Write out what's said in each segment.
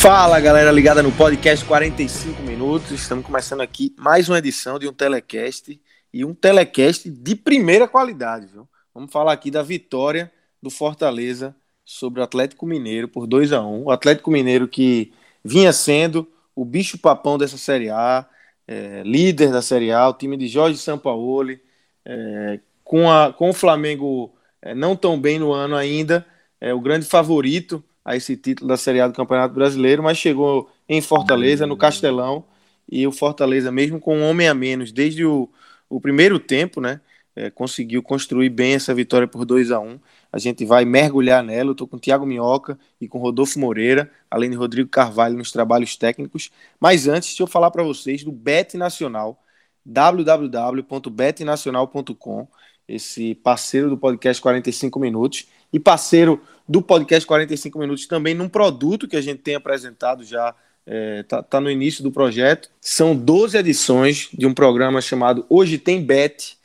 Fala galera ligada no podcast 45 minutos. Estamos começando aqui mais uma edição de um telecast e um telecast de primeira qualidade, viu? Vamos falar aqui da vitória do Fortaleza sobre o Atlético Mineiro por 2 a 1 O Atlético Mineiro que vinha sendo o bicho papão dessa Série A, é, líder da Série A, o time de Jorge Sampaoli, é, com, a, com o Flamengo é, não tão bem no ano ainda, é o grande favorito a esse título da Série A do Campeonato Brasileiro, mas chegou em Fortaleza, no Castelão, e o Fortaleza, mesmo com um homem a menos, desde o, o primeiro tempo, né, é, conseguiu construir bem essa vitória por 2 a 1 um. A gente vai mergulhar nela. Eu estou com o Thiago Minhoca e com Rodolfo Moreira, além de Rodrigo Carvalho nos trabalhos técnicos. Mas antes, deixa eu falar para vocês do Bet Nacional, www.betnacional.com, esse parceiro do podcast 45 Minutos e parceiro do podcast 45 Minutos também num produto que a gente tem apresentado já, está é, tá, tá no início do projeto. São 12 edições de um programa chamado Hoje Tem Bet,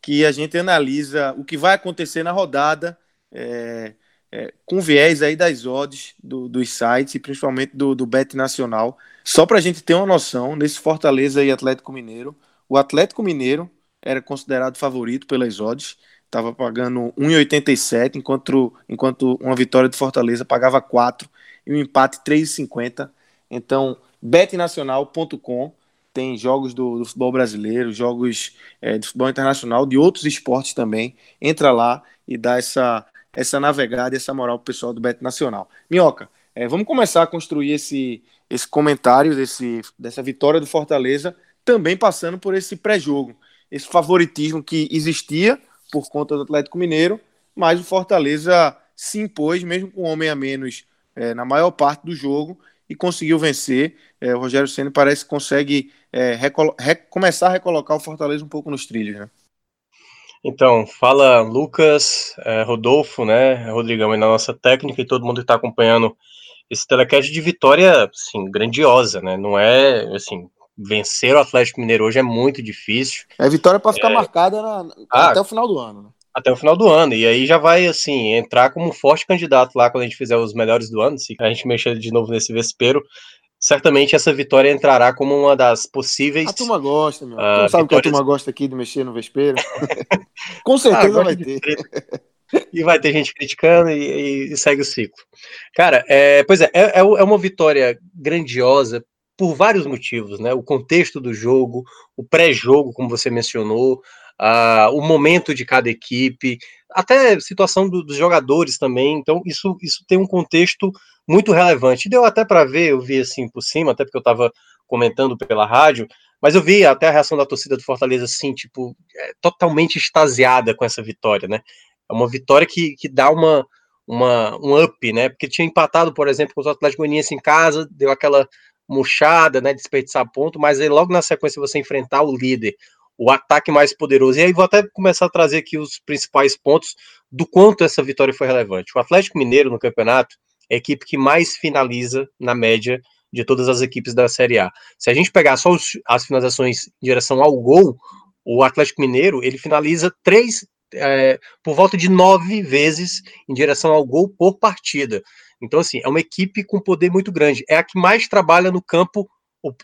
que a gente analisa o que vai acontecer na rodada é, é, com viés aí das odds do, dos sites e principalmente do, do Bet Nacional. Só para a gente ter uma noção, nesse Fortaleza e Atlético Mineiro, o Atlético Mineiro era considerado favorito pelas odds, estava pagando 1,87, enquanto, enquanto uma vitória de Fortaleza pagava 4 e um empate 3,50. Então, betnacional.com tem jogos do, do, futebol brasileiro, jogos é, de futebol internacional, de outros esportes também. Entra lá e dá essa, essa navegada, essa moral pro pessoal do Bet Nacional. Minhoca, é, vamos começar a construir esse, esse comentário desse, dessa vitória do Fortaleza, também passando por esse pré-jogo, esse favoritismo que existia por conta do Atlético Mineiro, mas o Fortaleza se impôs, mesmo com um homem a menos é, na maior parte do jogo, e conseguiu vencer. É, o Rogério Senna parece que consegue é, começar a recolocar o Fortaleza um pouco nos trilhos, né? Então, fala Lucas, é, Rodolfo, né, Rodrigão, aí na nossa técnica e todo mundo que está acompanhando esse telecast de vitória, assim, grandiosa, né, não é, assim, vencer o Atlético Mineiro hoje é muito difícil. É vitória para ficar é... marcada na... ah, até o final do ano, né? Até o final do ano, e aí já vai, assim, entrar como um forte candidato lá quando a gente fizer os melhores do ano, se a gente mexer de novo nesse vespeiro, certamente essa vitória entrará como uma das possíveis. A turma gosta, meu. Uh, sabe vitórias... que a turma gosta aqui de mexer no vespeiro? Com certeza ah, vai ter. e vai ter gente criticando e, e segue o ciclo. Cara, é, pois é, é, é, é uma vitória grandiosa por vários motivos, né? O contexto do jogo, o pré-jogo, como você mencionou, uh, o momento de cada equipe, até a situação do, dos jogadores também. Então, isso, isso tem um contexto muito relevante. Deu até para ver, eu vi assim por cima, até porque eu estava comentando pela rádio, mas eu vi até a reação da torcida do Fortaleza, assim, tipo, é, totalmente extasiada com essa vitória, né? É uma vitória que, que dá uma, uma, um up, né? Porque tinha empatado, por exemplo, com o Atlético Goianiense em casa, deu aquela murchada, né, desperdiçar ponto, mas aí logo na sequência você enfrentar o líder, o ataque mais poderoso. E aí vou até começar a trazer aqui os principais pontos do quanto essa vitória foi relevante. O Atlético Mineiro no campeonato é a equipe que mais finaliza na média de todas as equipes da Série A. Se a gente pegar só os, as finalizações em direção ao gol, o Atlético Mineiro ele finaliza três é, por volta de nove vezes em direção ao gol por partida. Então, assim, é uma equipe com poder muito grande. É a que mais trabalha no campo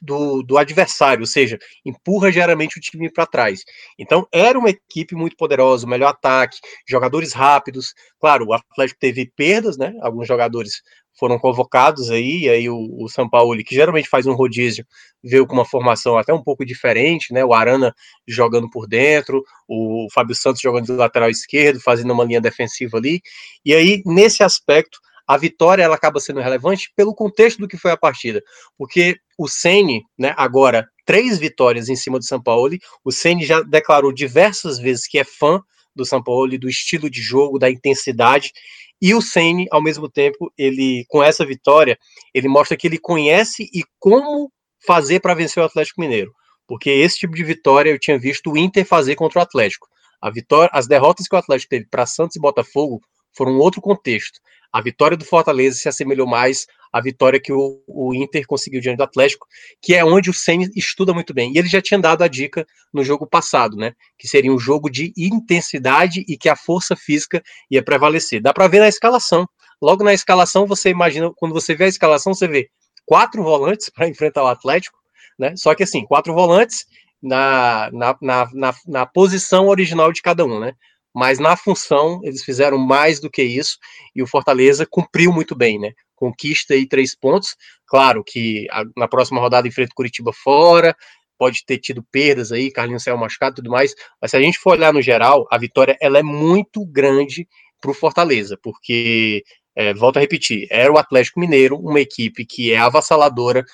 do, do adversário, ou seja, empurra geralmente o time para trás. Então, era uma equipe muito poderosa, o melhor ataque, jogadores rápidos. Claro, o Atlético teve perdas, né? Alguns jogadores foram convocados aí, e aí o, o São Paulo, que geralmente faz um rodízio, veio com uma formação até um pouco diferente, né? O Arana jogando por dentro, o Fábio Santos jogando de lateral esquerdo, fazendo uma linha defensiva ali. E aí, nesse aspecto, a vitória ela acaba sendo relevante pelo contexto do que foi a partida, porque o Ceni, né, agora três vitórias em cima do São Paulo, o Ceni já declarou diversas vezes que é fã do São Paulo, do estilo de jogo, da intensidade, e o Ceni, ao mesmo tempo, ele com essa vitória, ele mostra que ele conhece e como fazer para vencer o Atlético Mineiro, porque esse tipo de vitória eu tinha visto o Inter fazer contra o Atlético. A vitória, as derrotas que o Atlético teve para Santos e Botafogo foram um outro contexto. A vitória do Fortaleza se assemelhou mais à vitória que o, o Inter conseguiu diante do Atlético, que é onde o Ceni estuda muito bem. E ele já tinha dado a dica no jogo passado, né? Que seria um jogo de intensidade e que a força física ia prevalecer. Dá para ver na escalação. Logo na escalação, você imagina, quando você vê a escalação, você vê quatro volantes para enfrentar o Atlético, né? Só que assim, quatro volantes na, na, na, na, na posição original de cada um, né? Mas na função eles fizeram mais do que isso e o Fortaleza cumpriu muito bem, né? Conquista aí três pontos. Claro que a, na próxima rodada enfrenta Curitiba fora, pode ter tido perdas aí, Carlinhos saiu machucado e tudo mais, mas se a gente for olhar no geral, a vitória ela é muito grande para o Fortaleza, porque, é, volto a repetir, era o Atlético Mineiro, uma equipe que é avassaladora,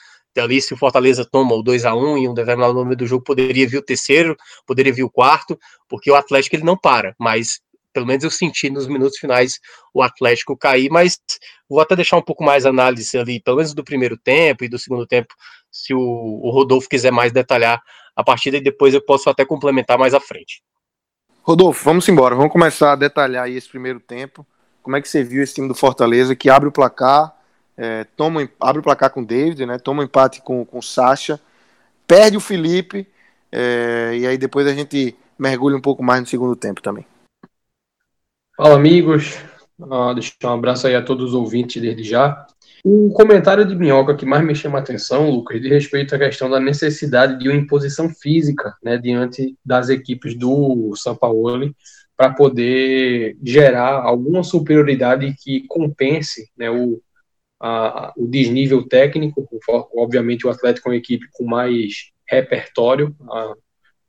ali se o Fortaleza toma o 2 a 1 em um determinado momento do jogo, poderia vir o terceiro, poderia vir o quarto, porque o Atlético ele não para, mas pelo menos eu senti nos minutos finais o Atlético cair, mas vou até deixar um pouco mais análise ali, pelo menos do primeiro tempo e do segundo tempo, se o, o Rodolfo quiser mais detalhar a partida, e depois eu posso até complementar mais à frente. Rodolfo, vamos embora, vamos começar a detalhar esse primeiro tempo, como é que você viu esse time do Fortaleza, que abre o placar, é, toma, abre o placar com o David, né? Toma um empate com, com o Sacha, perde o Felipe, é, e aí depois a gente mergulha um pouco mais no segundo tempo também. Fala, amigos. Uh, deixa um abraço aí a todos os ouvintes desde já. O comentário de Minhoca que mais me chama a atenção, Lucas, de respeito à questão da necessidade de uma imposição física né, diante das equipes do São Paulo para poder gerar alguma superioridade que compense né, o, a, o desnível técnico. Obviamente, o Atlético é uma equipe com mais repertório, a,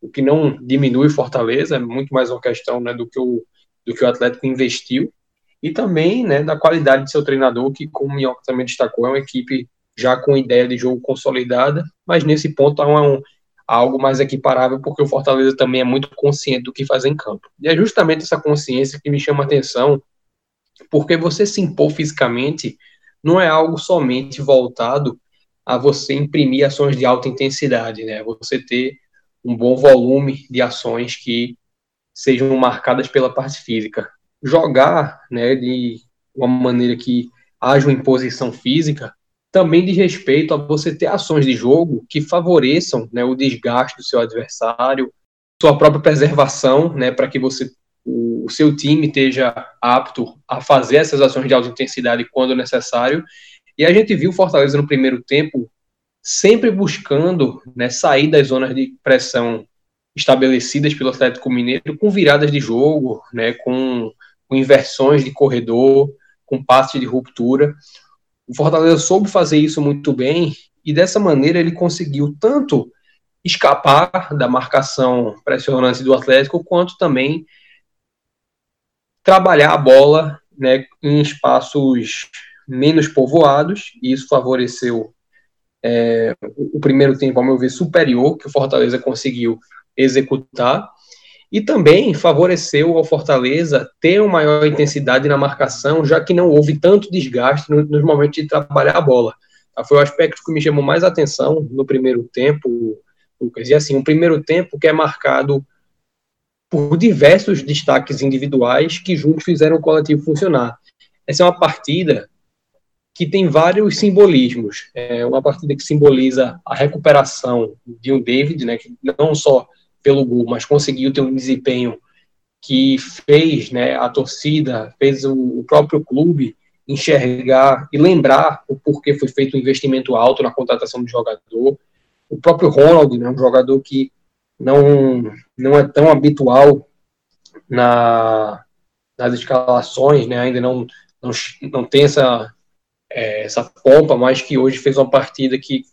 o que não diminui Fortaleza, é muito mais uma questão né, do, que o, do que o Atlético investiu, e também né, da qualidade de seu treinador, que, como o Minhoca também destacou, é uma equipe já com ideia de jogo consolidada, mas nesse ponto há um, algo mais equiparável, porque o Fortaleza também é muito consciente do que fazer em campo. E é justamente essa consciência que me chama a atenção, porque você se impor fisicamente não é algo somente voltado a você imprimir ações de alta intensidade, né? Você ter um bom volume de ações que sejam marcadas pela parte física. Jogar, né, de uma maneira que haja uma imposição física, também diz respeito a você ter ações de jogo que favoreçam, né, o desgaste do seu adversário, sua própria preservação, né, para que você o, seu time esteja apto a fazer essas ações de alta intensidade quando necessário. E a gente viu Fortaleza no primeiro tempo sempre buscando né, sair das zonas de pressão estabelecidas pelo Atlético Mineiro com viradas de jogo, né, com, com inversões de corredor, com passes de ruptura. O Fortaleza soube fazer isso muito bem e dessa maneira ele conseguiu tanto escapar da marcação pressionante do Atlético, quanto também trabalhar a bola né, em espaços menos povoados, e isso favoreceu é, o primeiro tempo, ao meu ver, superior, que o Fortaleza conseguiu executar, e também favoreceu ao Fortaleza ter uma maior intensidade na marcação, já que não houve tanto desgaste no, nos momentos de trabalhar a bola. Tá? Foi o aspecto que me chamou mais atenção no primeiro tempo, Lucas. E assim, um primeiro tempo que é marcado por diversos destaques individuais que juntos fizeram o coletivo funcionar. Essa é uma partida que tem vários simbolismos. É uma partida que simboliza a recuperação de um David, né, que não só pelo gol, mas conseguiu ter um desempenho que fez né, a torcida, fez o, próprio clube enxergar e lembrar o porquê foi feito um investimento alto na contratação do jogador. o próprio Ronald, né, um jogador que não, não é tão habitual na, nas escalações, né, ainda não, não, não tem essa, é, essa pompa, mas que hoje fez uma partida que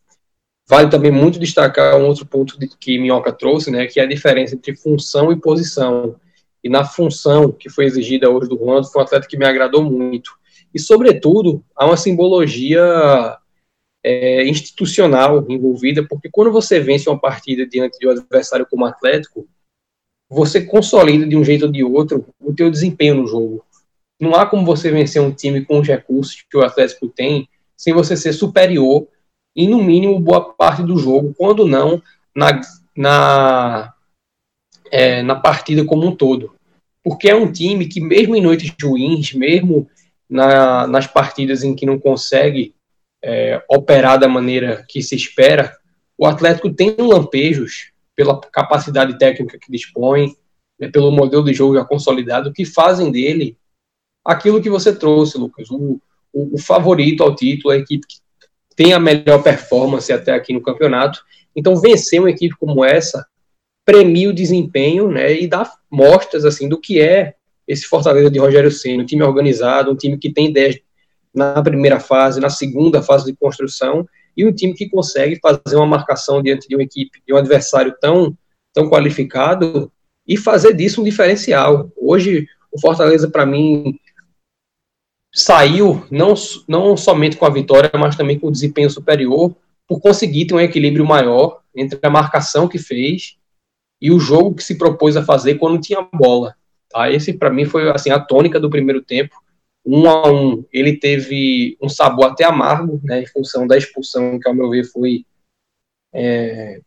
vale também muito destacar um outro ponto que Minhoca trouxe, né, que é a diferença entre função e posição. E na função que foi exigida hoje do Ronaldo, foi um atleta que me agradou muito. E, sobretudo, há uma simbologia é, institucional envolvida, porque quando você vence uma partida diante de um adversário como Atlético, você consolida de um jeito ou de outro o teu desempenho no jogo. Não há como você vencer um time com os recursos que o Atlético tem sem você ser superior em, no mínimo, boa parte do jogo, quando não na, na, é, na partida como um todo. Porque é um time que, mesmo em noites ruins, mesmo na, nas partidas em que não consegue é, operar da maneira que se espera, o Atlético tem lampejos pela capacidade técnica que dispõe, né, pelo modelo de jogo já consolidado, que fazem dele aquilo que você trouxe, Lucas, o, o, o favorito ao título, a equipe que tem a melhor performance até aqui no campeonato. Então, vencer uma equipe como essa premia o desempenho né, e dá mostras assim do que é esse Fortaleza de Rogério Senna, um time organizado, um time que tem ideias na primeira fase, na segunda fase de construção, e um time que consegue fazer uma marcação diante de uma equipe, de um adversário tão, tão qualificado, e fazer disso um diferencial. Hoje, o Fortaleza, para mim, saiu não, não somente com a vitória, mas também com o desempenho superior, por conseguir ter um equilíbrio maior entre a marcação que fez e o jogo que se propôs a fazer quando tinha bola. Tá? Esse, para mim, foi assim, a tônica do primeiro tempo um a um, ele teve um sabor até amargo, né, em função da expulsão, que ao meu ver foi é,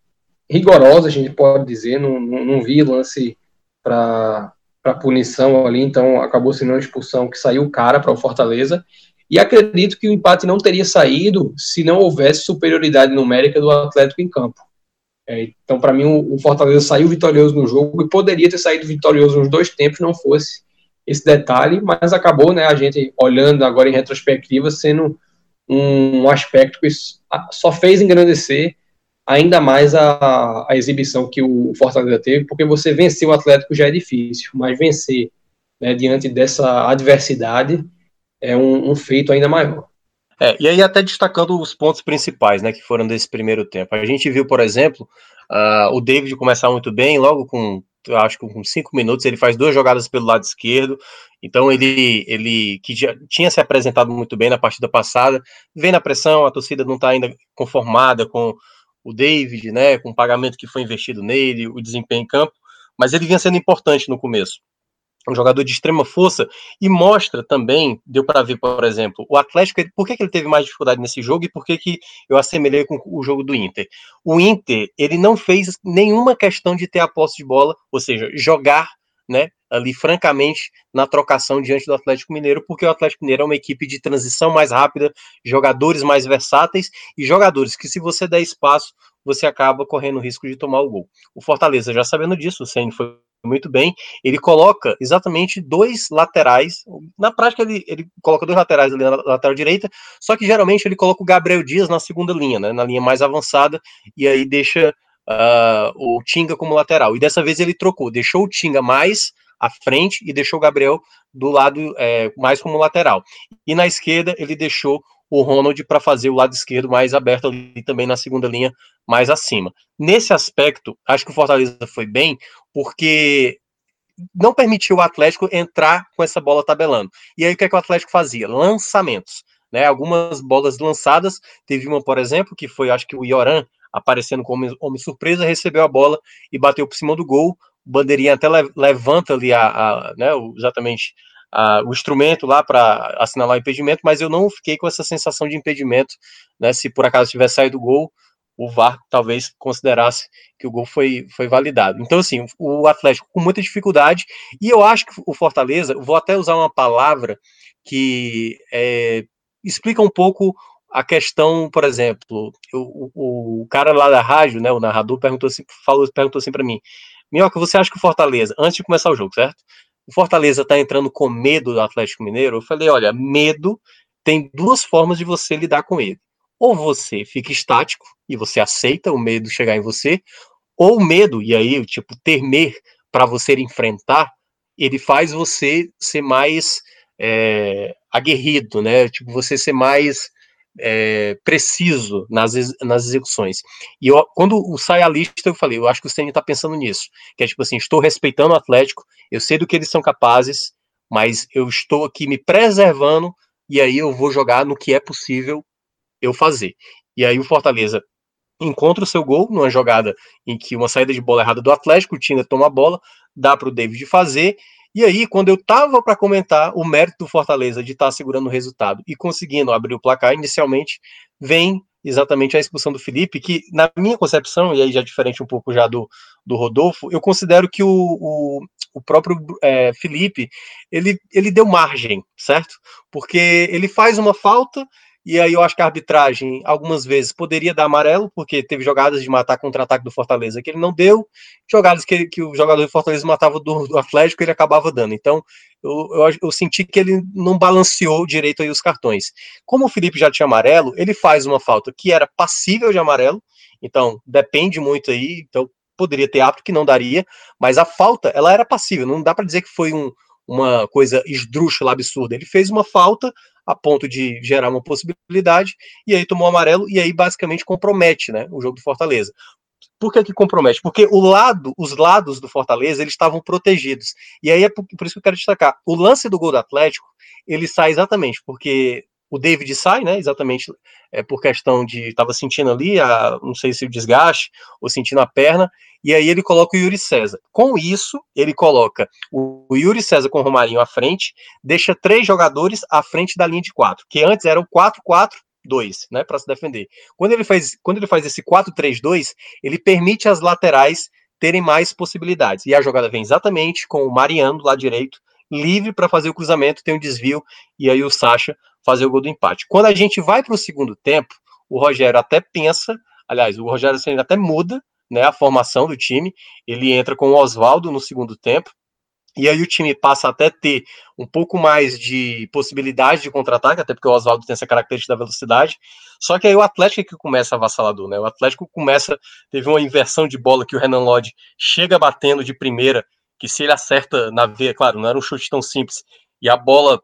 rigorosa, a gente pode dizer, não, não, não vi lance para punição ali, então acabou sendo uma expulsão que saiu cara para o Fortaleza, e acredito que o empate não teria saído se não houvesse superioridade numérica do Atlético em campo. É, então, para mim, o, o Fortaleza saiu vitorioso no jogo e poderia ter saído vitorioso nos dois tempos, não fosse esse detalhe, mas acabou, né, a gente olhando agora em retrospectiva, sendo um, aspecto que só fez engrandecer ainda mais a, a exibição que o Fortaleza teve, porque você vencer o Atlético já é difícil, mas vencer né, diante dessa adversidade é um, um feito ainda maior. É, e aí até destacando os pontos principais, né, que foram desse primeiro tempo. A gente viu, por exemplo, uh, o David começar muito bem, logo com acho que com cinco minutos, ele faz duas jogadas pelo lado esquerdo. Então ele, ele que já tinha se apresentado muito bem na partida passada, vem na pressão, a torcida não está ainda conformada com o David, né, com o pagamento que foi investido nele, o desempenho em campo, mas ele vinha sendo importante no começo um jogador de extrema força e mostra também, deu para ver, por exemplo, o Atlético, por que, que ele teve mais dificuldade nesse jogo e por que, que eu assemelhei com o jogo do Inter. O Inter, ele não fez nenhuma questão de ter a posse de bola, ou seja, jogar, né, ali francamente na trocação diante do Atlético Mineiro, porque o Atlético Mineiro é uma equipe de transição mais rápida, jogadores mais versáteis e jogadores que se você der espaço, você acaba correndo o risco de tomar o gol. O Fortaleza já sabendo disso, o Senna foi muito bem, ele coloca exatamente dois laterais. Na prática, ele, ele coloca dois laterais ali na lateral direita, só que geralmente ele coloca o Gabriel Dias na segunda linha, né, na linha mais avançada, e aí deixa uh, o Tinga como lateral. E dessa vez ele trocou, deixou o Tinga mais à frente e deixou o Gabriel do lado é, mais como lateral. E na esquerda ele deixou o Ronald para fazer o lado esquerdo mais aberto ali também na segunda linha, mais acima. Nesse aspecto, acho que o Fortaleza foi bem, porque não permitiu o Atlético entrar com essa bola tabelando. E aí o que, é que o Atlético fazia? Lançamentos. Né, algumas bolas lançadas, teve uma, por exemplo, que foi, acho que o Ioran, aparecendo como homem surpresa, recebeu a bola e bateu por cima do gol. O bandeirinha até levanta ali a, a né, exatamente o instrumento lá para assinalar o impedimento, mas eu não fiquei com essa sensação de impedimento, né? Se por acaso tivesse saído o gol, o VAR talvez considerasse que o gol foi, foi validado. Então, assim, o Atlético com muita dificuldade, e eu acho que o Fortaleza, vou até usar uma palavra que é, explica um pouco a questão, por exemplo, o, o, cara lá da rádio, né, o narrador, perguntou assim, falou, perguntou assim para mim, Minhoca, você acha que o Fortaleza, antes de começar o jogo, certo? O Fortaleza está entrando com medo do Atlético Mineiro, eu falei, olha, medo tem duas formas de você lidar com ele. Ou você fica estático, e você aceita o medo chegar em você, ou medo, e aí, tipo, temer para você enfrentar, ele faz você ser mais é, aguerrido, né? Tipo, você ser mais é, preciso nas, nas execuções. E eu, quando sai a lista, eu falei, eu acho que o Ceni está pensando nisso, que é tipo assim, estou respeitando o Atlético, eu sei do que eles são capazes, mas eu estou aqui me preservando e aí eu vou jogar no que é possível eu fazer. E aí o Fortaleza encontra o seu gol numa jogada em que uma saída de bola errada do Atlético, o Tinga toma a bola, dá para o David fazer, e aí, quando eu tava para comentar o mérito do Fortaleza de estar tá segurando o resultado e conseguindo abrir o placar inicialmente, vem exatamente a expulsão do Felipe, que na minha concepção, e aí já diferente um pouco já do, do Rodolfo, eu considero que o, o, o próprio é, Felipe, ele, ele deu margem, certo? Porque ele faz uma falta e aí eu acho que a arbitragem, algumas vezes, poderia dar amarelo, porque teve jogadas de matar contra-ataque do Fortaleza que ele não deu, jogadas que, que o jogador do Fortaleza matava do, do Atlético ele acabava dando. Então, eu, eu, eu, senti que ele não balanceou direito aí os cartões. Como o Felipe já tinha amarelo, ele faz uma falta que era passível de amarelo, então depende muito aí, então poderia ter apto que não daria, mas a falta, ela era passível, não dá para dizer que foi um, uma coisa esdrúxula, absurda. Ele fez uma falta a ponto de gerar uma possibilidade, e aí tomou amarelo, e aí basicamente compromete né, o jogo do Fortaleza. Por que, que compromete? Porque o lado, os lados do Fortaleza, eles estavam protegidos. E aí é por, por, isso que eu quero destacar. O lance do gol do Atlético, ele sai exatamente porque o David sai, né? Exatamente é, por questão de estava sentindo ali, a, não sei se o desgaste ou sentindo a perna, e aí ele coloca o Yuri César. Com isso, ele coloca o, Yuri César com o Romarinho à frente, deixa três jogadores à frente da linha de quatro, que antes era o 4-4 2, né, para se defender. Quando ele faz, quando ele faz esse 4-3-2, ele permite as laterais terem mais possibilidades. E a jogada vem exatamente com o Mariano lado direito, livre para fazer o cruzamento, tem um desvio e aí o Sacha fazer o gol do empate. Quando a gente vai para o segundo tempo, o Rogério até pensa, aliás, o Rogério até muda né, a formação do time, ele entra com o Oswaldo no segundo tempo, e aí o time passa até ter um pouco mais de possibilidade de contra-ataque, até porque o Oswaldo tem essa característica da velocidade. Só que aí o Atlético é que começa avassalador, né? O Atlético começa, teve uma inversão de bola que o Renan Lodge chega batendo de primeira, que se ele acerta na veia, claro, não era um chute tão simples, e a bola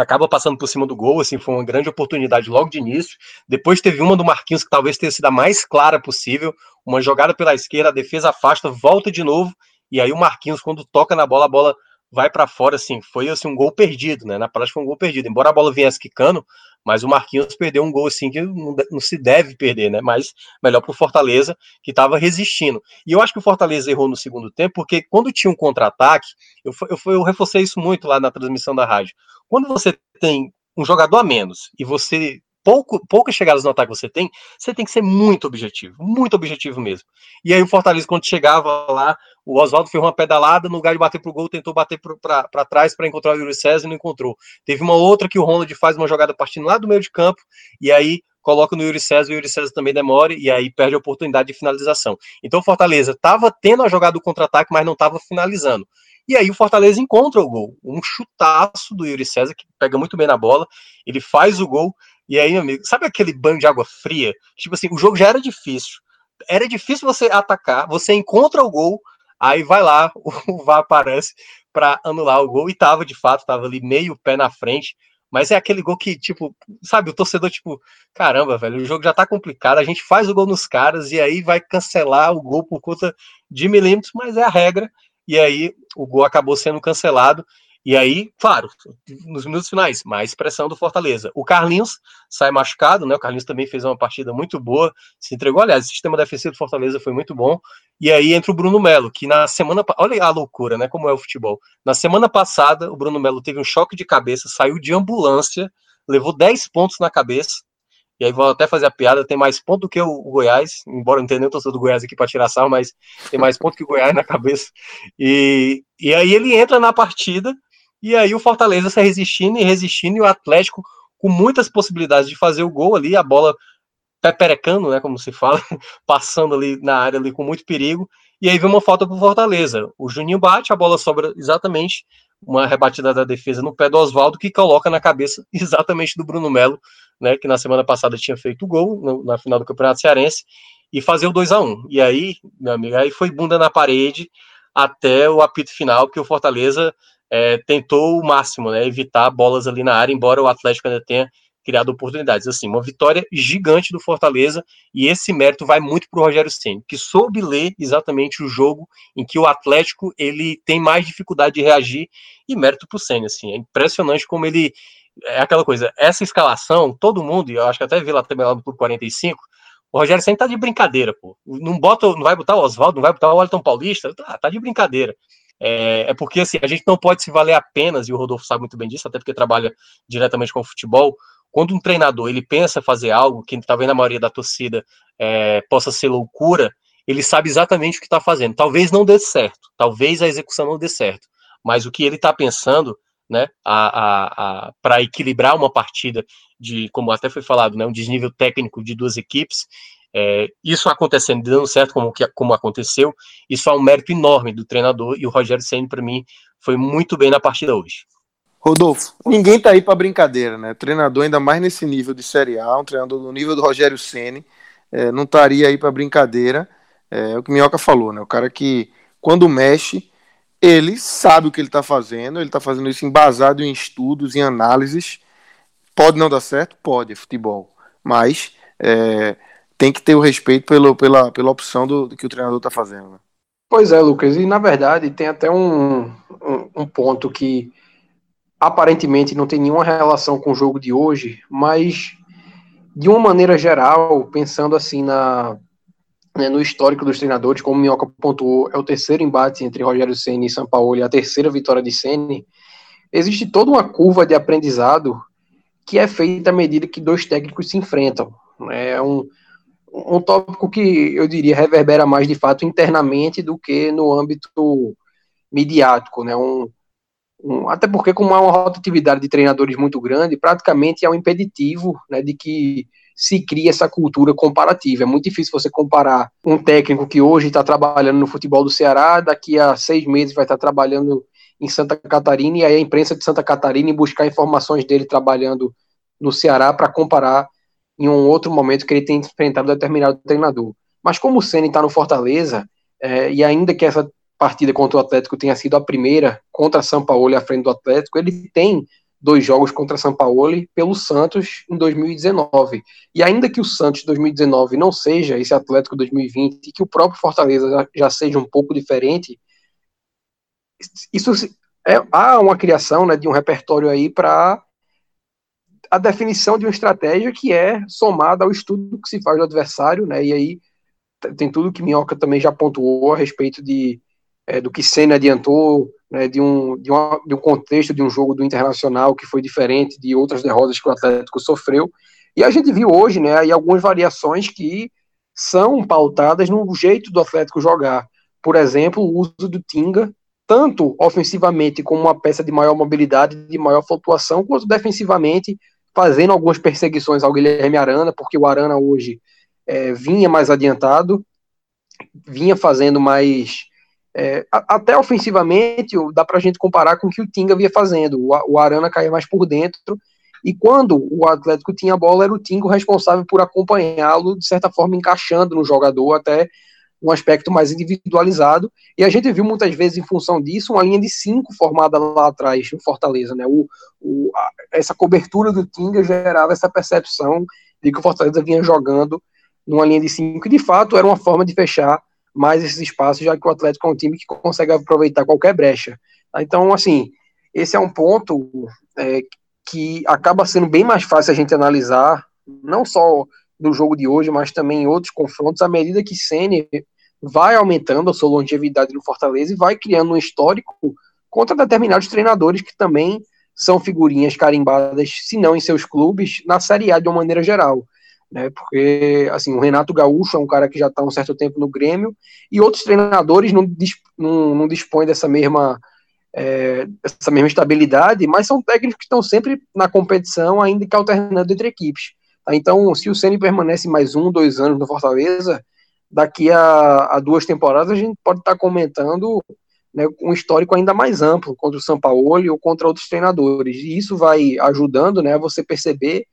acaba passando por cima do gol, assim, foi uma grande oportunidade logo de início. Depois teve uma do Marquinhos que talvez tenha sido a mais clara possível, uma jogada pela esquerda, a defesa afasta, volta de novo, e aí o Marquinhos quando toca na bola, a bola vai para fora, assim, foi assim um gol perdido, né? Na prática foi um gol perdido. Embora a bola viesse quicando, mas o Marquinhos perdeu um gol assim que não, não se deve perder, né? Mas melhor para o Fortaleza que estava resistindo. E eu acho que o Fortaleza errou no segundo tempo, porque quando tinha um contra-ataque, eu, eu, eu reforcei isso muito lá na transmissão da rádio. Quando você tem um jogador a menos e você pouco, poucas chegadas no ataque você tem, você tem que ser muito objetivo, muito objetivo mesmo. E aí o Fortaleza, quando chegava lá, o Oswaldo fez uma pedalada, no lugar de bater pro gol, tentou bater para trás para encontrar o Yuri César e não encontrou. Teve uma outra que o Ronald faz uma jogada partindo lá do meio de campo, e aí coloca no Yuri César, o Yuri César também demora, e aí perde a oportunidade de finalização. Então o Fortaleza estava tendo a jogada do contra-ataque, mas não estava finalizando. E aí o Fortaleza encontra o gol, um chutaço do Yuri César, que pega muito bem na bola, ele faz o gol, e aí, amigo, sabe aquele banho de água fria? Tipo assim, o jogo já era difícil. Era difícil você atacar, você encontra o gol, aí vai lá, o VAR aparece para anular o gol, e tava de fato, tava ali meio pé na frente. Mas é aquele gol que, tipo, sabe, o torcedor, tipo, caramba, velho, o jogo já tá complicado, a gente faz o gol nos caras e aí vai cancelar o gol por conta de milímetros, mas é a regra. E aí o gol acabou sendo cancelado. E aí, claro, nos minutos finais, mais pressão do Fortaleza. O Carlinhos sai machucado, né? O Carlinhos também fez uma partida muito boa, se entregou. Aliás, o sistema defensivo do Fortaleza foi muito bom. E aí entra o Bruno Melo, que na semana. Olha a loucura, né? Como é o futebol. Na semana passada, o Bruno Melo teve um choque de cabeça, saiu de ambulância, levou 10 pontos na cabeça. E aí vou até fazer a piada, tem mais ponto do que o Goiás, embora não tenha nem o torcedor do Goiás aqui para tirar sal, mas tem mais ponto que o Goiás na cabeça. E, e aí ele entra na partida e aí o Fortaleza se resistindo e resistindo, e o Atlético com muitas possibilidades de fazer o gol ali, a bola peperecando, né, como se fala, passando ali na área ali com muito perigo, e aí vem uma falta pro Fortaleza. O Juninho bate, a bola sobra exatamente uma rebatida da defesa no pé do Oswaldo, que coloca na cabeça exatamente do Bruno Melo, né, que na semana passada tinha feito o gol no, na final do Campeonato Cearense, e fazer o 2 a 1 E aí, meu amigo, aí foi bunda na parede até o apito final, que o Fortaleza é, tentou o máximo, né, evitar bolas ali na área, embora o Atlético ainda tenha criado oportunidades. Assim, uma vitória gigante do Fortaleza e esse mérito vai muito para o Rogério Ceni, que soube ler exatamente o jogo em que o Atlético ele tem mais dificuldade de reagir e mérito para o Ceni. Assim, é impressionante como ele é aquela coisa. Essa escalação, todo mundo, e eu acho que até vi lá também lá no Clube 45. O Rogério Ceni tá de brincadeira, pô. Não bota, não vai botar o Oswaldo, não vai botar o Wellington Paulista, tá, tá de brincadeira. É, é, porque assim, a gente não pode se valer apenas, e o Rodolfo sabe muito bem disso, até porque trabalha diretamente com o futebol, quando um treinador ele pensa fazer algo que talvez na maioria da torcida é, possa ser loucura, ele sabe exatamente o que está fazendo. Talvez não dê certo, talvez a execução não dê certo, mas o que ele está pensando, né, para equilibrar uma partida de, como até foi falado, né, um desnível técnico de duas equipes, é, isso acontecendo, dando certo como, como aconteceu, isso é um mérito enorme do treinador e o Rogério Senna, para mim, foi muito bem na partida hoje. Rodolfo, ninguém tá aí para brincadeira, né? Treinador ainda mais nesse nível de Série A, um treinador do nível do Rogério Ceni, é, não estaria aí para brincadeira. É, é, o que Minhoca falou, né? O cara que quando mexe, ele sabe o que ele está fazendo, ele está fazendo isso embasado em estudos, em análises. Pode não dar certo? Pode, é futebol. Mas é, tem que ter o respeito pelo, pela, pela opção do, do que o treinador está fazendo. Né? Pois é, Lucas, e na verdade tem até um, um, um ponto que aparentemente não tem nenhuma relação com o jogo de hoje, mas de uma maneira geral, pensando assim na né, no histórico dos treinadores, como o Minhoca pontuou, é o terceiro embate entre Rogério Ceni e São Paulo e a terceira vitória de Ceni. Existe toda uma curva de aprendizado que é feita à medida que dois técnicos se enfrentam. É um, um tópico que eu diria reverbera mais de fato internamente do que no âmbito midiático, né? Um, um, até porque, como há uma rotatividade de treinadores muito grande, praticamente é um impeditivo né, de que se crie essa cultura comparativa. É muito difícil você comparar um técnico que hoje está trabalhando no futebol do Ceará, daqui a seis meses vai estar trabalhando em Santa Catarina, e aí a imprensa de Santa Catarina buscar informações dele trabalhando no Ceará para comparar em um outro momento que ele tem enfrentado determinado treinador. Mas como o Ceni está no Fortaleza, é, e ainda que essa partida contra o Atlético tenha sido a primeira contra São Paulo à frente do Atlético, ele tem dois jogos contra São Paulo pelo Santos em 2019. E ainda que o Santos 2019 não seja esse Atlético 2020 e que o próprio Fortaleza já seja um pouco diferente, isso é, há uma criação né, de um repertório aí para a definição de uma estratégia que é somada ao estudo que se faz do adversário, né? E aí tem tudo que Minhoca também já pontuou a respeito de é, do que Senna adiantou, né, de, um, de, uma, de um contexto de um jogo do Internacional que foi diferente de outras derrotas que o Atlético sofreu. E a gente viu hoje né, aí algumas variações que são pautadas no jeito do Atlético jogar. Por exemplo, o uso do Tinga, tanto ofensivamente como uma peça de maior mobilidade, de maior flutuação, quanto defensivamente, fazendo algumas perseguições ao Guilherme Arana, porque o Arana hoje é, vinha mais adiantado, vinha fazendo mais é, até ofensivamente, dá para a gente comparar com o que o Tinga vinha fazendo. O, Arana caía mais por dentro, e quando o Atlético tinha a bola, era o Tinga o responsável por acompanhá-lo, de certa forma, encaixando no jogador até um aspecto mais individualizado. E a gente viu muitas vezes, em função disso, uma linha de cinco formada lá atrás, no Fortaleza. Né? O, o, a, essa cobertura do Tinga gerava essa percepção de que o Fortaleza vinha jogando numa linha de cinco, e de fato era uma forma de fechar mais esses espaços, já que o Atlético é um time que consegue aproveitar qualquer brecha. Então, assim, esse é um ponto é, que acaba sendo bem mais fácil a gente analisar, não só do jogo de hoje, mas também em outros confrontos, à medida que Senna vai aumentando a sua longevidade no Fortaleza e vai criando um histórico contra determinados treinadores que também são figurinhas carimbadas, se não em seus clubes, na Série A de uma maneira geral né? Porque assim, o Renato Gaúcho é um cara que já está um certo tempo no Grêmio e outros treinadores não, não, não dispõem dessa mesma é, mesma estabilidade, mas são técnicos que estão sempre na competição, ainda que alternando entre equipes. Tá? Então, se o Ceni permanece mais um, dois anos no Fortaleza, daqui a, a, duas temporadas a gente pode estar tá comentando né, um histórico ainda mais amplo contra o São Paulo ou contra outros treinadores. E isso vai ajudando né, a você perceber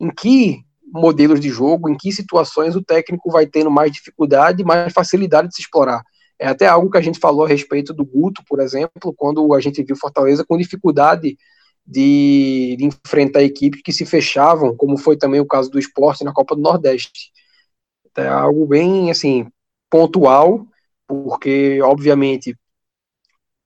em que modelos de jogo, em que situações o técnico vai tendo mais dificuldade, mais facilidade de se explorar. É até algo que a gente falou a respeito do Guto, por exemplo, quando a gente viu Fortaleza com dificuldade de, de enfrentar equipes que se fechavam, como foi também o caso do esporte na Copa do Nordeste. É algo bem assim pontual, porque obviamente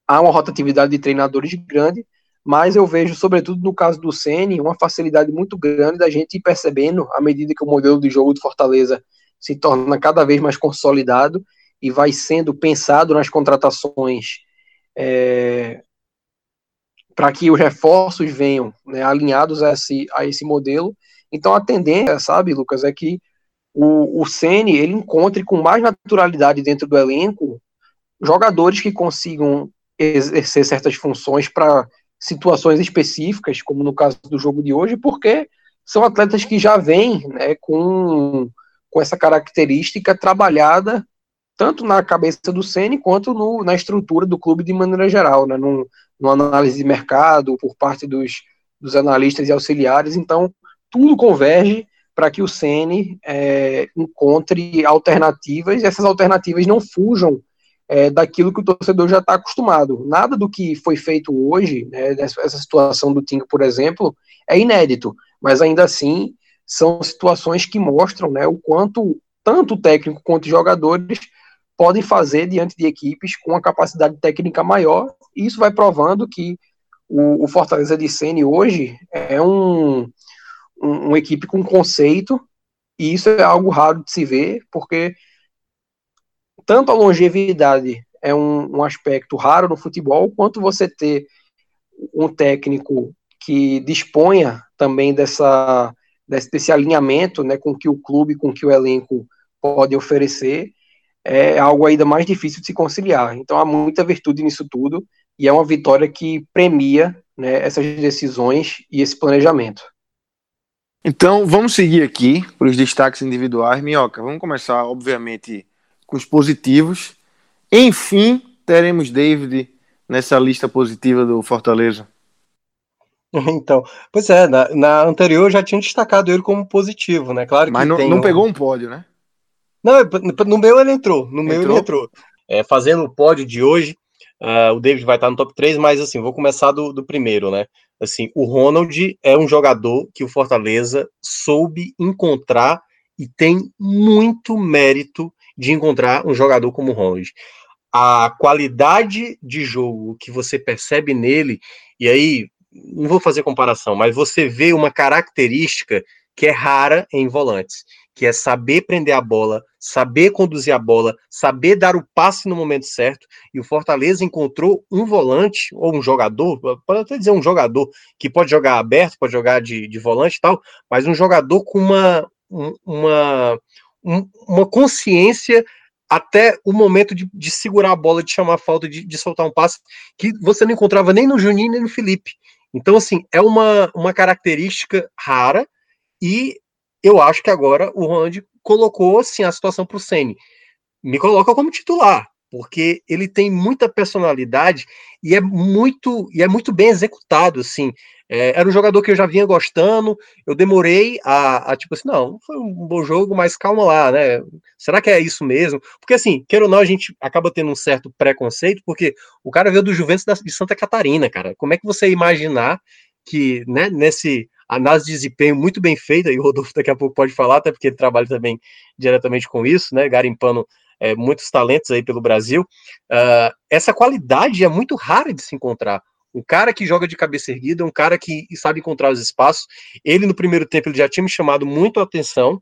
há uma rotatividade de treinadores grande, mas eu vejo, sobretudo no caso do Ceni, uma facilidade muito grande da gente ir percebendo, à medida que o modelo de jogo de Fortaleza se torna cada vez mais consolidado e vai sendo pensado nas contratações é, para que os reforços venham né, alinhados a esse, a esse modelo. Então a tendência, sabe, Lucas, é que o, o Ceni ele encontre com mais naturalidade dentro do elenco jogadores que consigam exercer certas funções para situações específicas, como no caso do jogo de hoje, porque são atletas que já vêm né, com, com essa característica trabalhada tanto na cabeça do Ceni quanto no, na estrutura do clube de maneira geral, né, no, no análise de mercado por parte dos, dos analistas e auxiliares. Então, tudo converge para que o Ceni é, encontre alternativas e essas alternativas não fujam é, daquilo que o torcedor já está acostumado. Nada do que foi feito hoje, né, essa situação do Tinga, por exemplo, é inédito, mas ainda assim são situações que mostram né, o quanto tanto o técnico quanto os jogadores podem fazer diante de equipes com uma capacidade técnica maior, e isso vai provando que o, o Fortaleza de Sene hoje é um, um, uma equipe com conceito, e isso é algo raro de se ver, porque tanto a longevidade é um, um aspecto raro no futebol, quanto você ter um técnico que disponha também dessa, desse, desse alinhamento né, com que o clube, com que o elenco pode oferecer, é algo ainda mais difícil de se conciliar. Então há muita virtude nisso tudo, e é uma vitória que premia né, essas decisões e esse planejamento. Então vamos seguir aqui para os destaques individuais. Minhoca, vamos começar, obviamente, com os positivos. Enfim, teremos David nessa lista positiva do Fortaleza. Então, pois é, na, na anterior eu já tinha destacado ele como positivo, né? Claro Mas não, não um... pegou um pódio, né? Não, no meu ele entrou, no entrou? meu ele entrou. É, fazendo o pódio de hoje, uh, o David vai estar no top 3, mas assim, vou começar do, do primeiro, né? Assim, o Ronald é um jogador que o Fortaleza soube encontrar e tem muito mérito de encontrar um jogador como o Ronald. A qualidade de jogo que você percebe nele, e aí não vou fazer comparação, mas você vê uma característica que é rara em volantes, que é saber prender a bola, saber conduzir a bola, saber dar o passe no momento certo. E o Fortaleza encontrou um volante ou um jogador, pode até dizer um jogador que pode jogar aberto, pode jogar de, de volante e tal, mas um jogador com uma, uma um, uma consciência até o momento de, de, segurar a bola, de chamar a falta, de, de, soltar um passe, que você não encontrava nem no Juninho nem no Felipe. Então, assim, é uma, uma característica rara e eu acho que agora o Ronald colocou assim, a situação para o Sene. Me coloca como titular, porque ele tem muita personalidade e é muito e é muito bem executado, assim. É, era um jogador que eu já vinha gostando, eu demorei a, a, tipo assim, não, foi um bom jogo, mas calma lá, né? Será que é isso mesmo? Porque assim, queira ou não, a gente acaba tendo um certo preconceito, porque o cara veio do Juventus de Santa Catarina, cara. Como é que você imaginar que, né, nesse análise de desempenho muito bem feita, e o Rodolfo daqui a pouco pode falar, até porque ele trabalha também diretamente com isso, né? Garimpando é, muitos talentos aí pelo Brasil. Uh, essa qualidade é muito rara de se encontrar. Um cara que joga de cabeça erguida, um cara que sabe encontrar os espaços. Ele, no primeiro tempo, ele já tinha me chamado muito a atenção.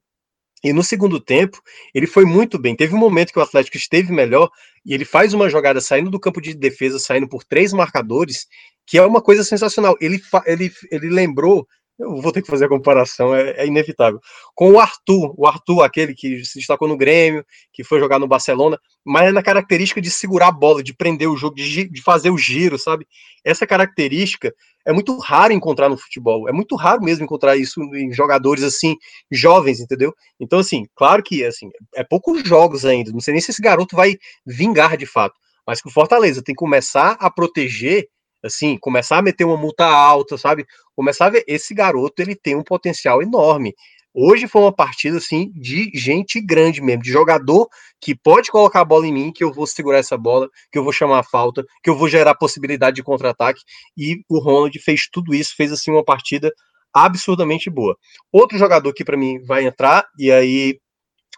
E no segundo tempo, ele foi muito bem. Teve um momento que o Atlético esteve melhor e ele faz uma jogada saindo do campo de defesa, saindo por três marcadores, que é uma coisa sensacional. Ele, ele, ele lembrou eu vou ter que fazer a comparação, é, é, inevitável. Com o Arthur, o Arthur, aquele que se destacou no Grêmio, que foi jogar no Barcelona, mas é na característica de segurar a bola, de prender o jogo, de, de fazer o giro, sabe? Essa característica é muito raro encontrar no futebol. É muito raro mesmo encontrar isso em jogadores assim, jovens, entendeu? Então, assim, claro que assim, é poucos jogos ainda. Não sei nem se esse garoto vai vingar de fato. mas que o Fortaleza tem que começar a proteger, assim, começar a meter uma multa alta, sabe? Começar a ver, esse garoto, ele tem um potencial enorme. Hoje foi uma partida, assim, de gente grande mesmo, de jogador que pode colocar a bola em mim, que eu vou segurar essa bola, que eu vou chamar a falta, que eu vou gerar possibilidade de contra-ataque, e o Ronald fez tudo isso, fez, assim, uma partida absurdamente boa. Outro jogador que para mim vai entrar, e aí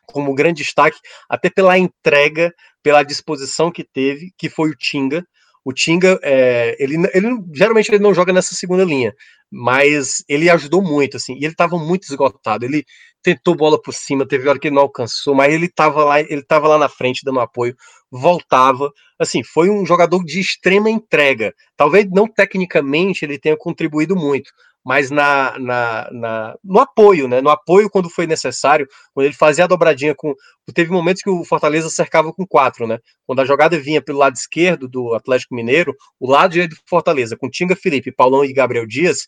como grande destaque, até pela entrega, pela disposição que teve, que foi o Tinga. O Tinga, é, ele, ele geralmente ele não joga nessa segunda linha, mas ele ajudou muito, assim, e ele estava muito esgotado. Ele tentou bola por cima, teve hora que ele não alcançou, mas ele estava lá, ele estava lá na frente dando apoio, voltava. Assim, foi um jogador de extrema entrega. Talvez não tecnicamente ele tenha contribuído muito, mas na, na, na, no apoio, né? No apoio quando foi necessário, quando ele fazia a dobradinha com. Teve momentos que o Fortaleza cercava com quatro, né? Quando a jogada vinha pelo lado esquerdo do Atlético Mineiro, o lado direito do Fortaleza, com Tinga Felipe, Paulão e Gabriel Dias,